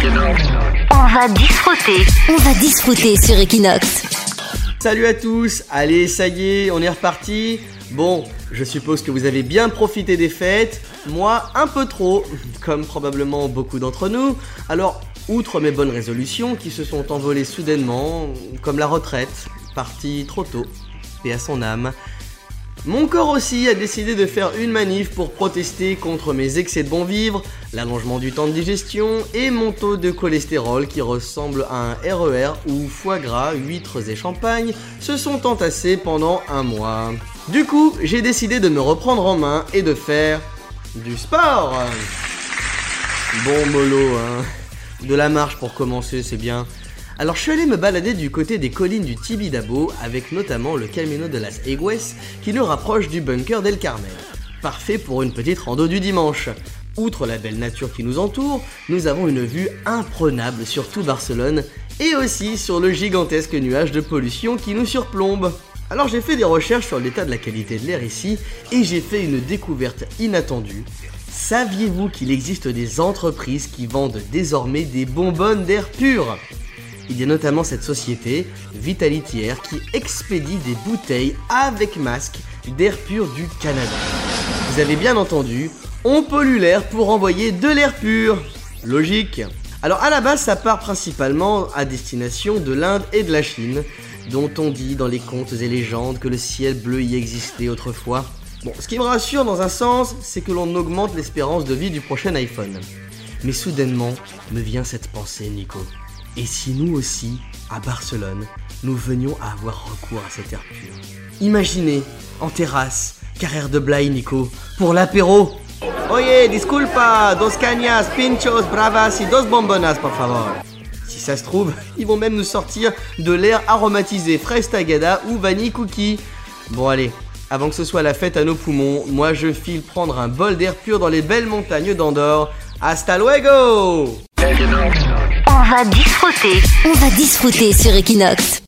On va disfruter. On va disfruter sur Equinox. Salut à tous, allez ça y est, on est reparti. Bon, je suppose que vous avez bien profité des fêtes, moi un peu trop, comme probablement beaucoup d'entre nous. Alors, outre mes bonnes résolutions qui se sont envolées soudainement, comme la retraite, partie trop tôt, et à son âme, mon corps aussi a décidé de faire une manif pour protester contre mes excès de bon vivre, l'allongement du temps de digestion et mon taux de cholestérol qui ressemble à un RER où foie gras, huîtres et champagne se sont entassés pendant un mois. Du coup, j'ai décidé de me reprendre en main et de faire du sport. Bon mollo, hein. De la marche pour commencer, c'est bien. Alors je suis allé me balader du côté des collines du Tibidabo avec notamment le Camino de las Egues qui nous rapproche du bunker d'El Carmel. Parfait pour une petite rando du dimanche. Outre la belle nature qui nous entoure, nous avons une vue imprenable sur tout Barcelone et aussi sur le gigantesque nuage de pollution qui nous surplombe. Alors j'ai fait des recherches sur l'état de la qualité de l'air ici et j'ai fait une découverte inattendue. Saviez-vous qu'il existe des entreprises qui vendent désormais des bonbonnes d'air pur? Il y a notamment cette société, Vitality Air, qui expédie des bouteilles avec masque d'air pur du Canada. Vous avez bien entendu, on pollue l'air pour envoyer de l'air pur. Logique. Alors à la base, ça part principalement à destination de l'Inde et de la Chine, dont on dit dans les contes et légendes que le ciel bleu y existait autrefois. Bon, ce qui me rassure dans un sens, c'est que l'on augmente l'espérance de vie du prochain iPhone. Mais soudainement me vient cette pensée, Nico. Et si nous aussi, à Barcelone, nous venions à avoir recours à cet air pur Imaginez, en terrasse, carrière de Blay, Nico, pour l'apéro. Oye, disculpa, dos cañas, pinchos, bravas y dos bombonas, por favor. Si ça se trouve, ils vont même nous sortir de l'air aromatisé fraise tagada ou vanille cookie. Bon allez, avant que ce soit la fête à nos poumons, moi je file prendre un bol d'air pur dans les belles montagnes d'Andorre. Hasta luego va disfruter. On va disfruter sur Equinox.